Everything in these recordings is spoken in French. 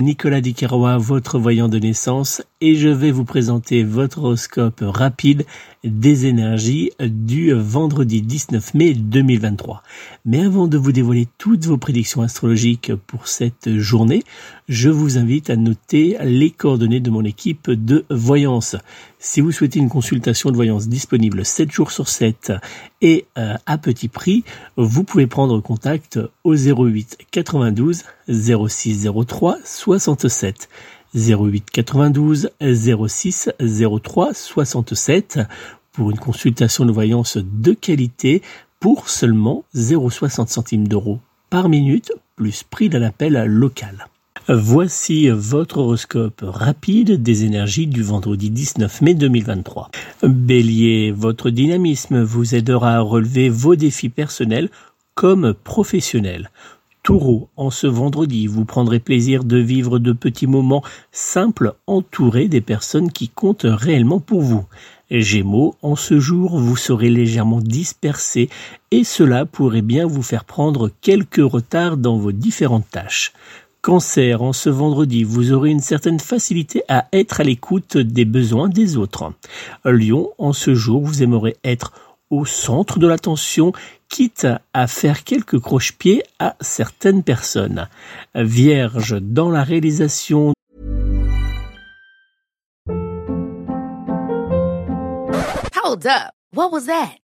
Nicolas Ducarrois, votre voyant de naissance, et je vais vous présenter votre horoscope rapide des énergies du vendredi 19 mai 2023. Mais avant de vous dévoiler toutes vos prédictions astrologiques pour cette journée, je vous invite à noter les coordonnées de mon équipe de voyance. Si vous souhaitez une consultation de voyance disponible 7 jours sur 7 et euh, à petit prix, vous pouvez prendre contact au 08 92 06 03 67. 08 92 06 03 67 pour une consultation de voyance de qualité pour seulement 0,60 centimes d'euros par minute plus prix d'un appel local. Voici votre horoscope rapide des énergies du vendredi 19 mai 2023. Bélier, votre dynamisme vous aidera à relever vos défis personnels comme professionnels. Taureau, en ce vendredi, vous prendrez plaisir de vivre de petits moments simples entourés des personnes qui comptent réellement pour vous. Gémeaux, en ce jour, vous serez légèrement dispersé et cela pourrait bien vous faire prendre quelques retards dans vos différentes tâches. Cancer, en ce vendredi, vous aurez une certaine facilité à être à l'écoute des besoins des autres. Lion, en ce jour, vous aimerez être au centre de l'attention, quitte à faire quelques croche-pieds à certaines personnes. Vierge, dans la réalisation Hold up. What was that?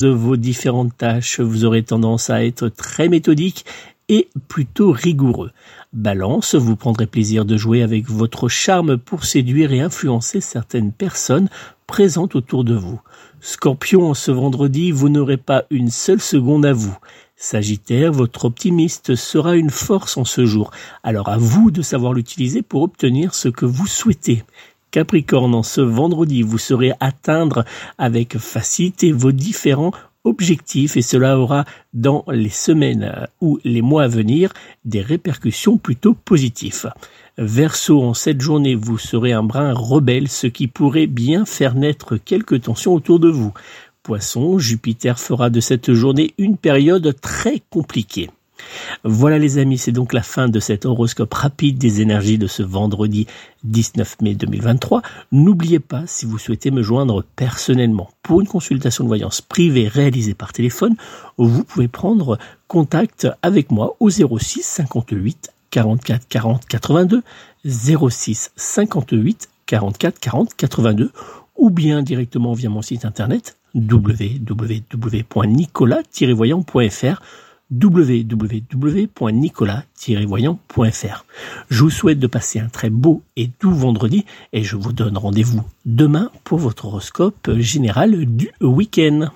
De vos différentes tâches, vous aurez tendance à être très méthodique et plutôt rigoureux. Balance, vous prendrez plaisir de jouer avec votre charme pour séduire et influencer certaines personnes présentes autour de vous. Scorpion, ce vendredi, vous n'aurez pas une seule seconde à vous. Sagittaire, votre optimiste sera une force en ce jour, alors à vous de savoir l'utiliser pour obtenir ce que vous souhaitez. Capricorne, en ce vendredi, vous saurez atteindre avec facilité vos différents objectif et cela aura dans les semaines ou les mois à venir des répercussions plutôt positives. Verseau, en cette journée, vous serez un brin rebelle, ce qui pourrait bien faire naître quelques tensions autour de vous. Poisson, Jupiter fera de cette journée une période très compliquée. Voilà les amis, c'est donc la fin de cet horoscope rapide des énergies de ce vendredi 19 mai 2023. N'oubliez pas, si vous souhaitez me joindre personnellement pour une consultation de voyance privée réalisée par téléphone, vous pouvez prendre contact avec moi au 06 58 44 40 82 06 58 44 40 82 ou bien directement via mon site internet www.nicolas-voyant.fr www.nicolas-voyant.fr. Je vous souhaite de passer un très beau et doux vendredi et je vous donne rendez-vous demain pour votre horoscope général du week-end.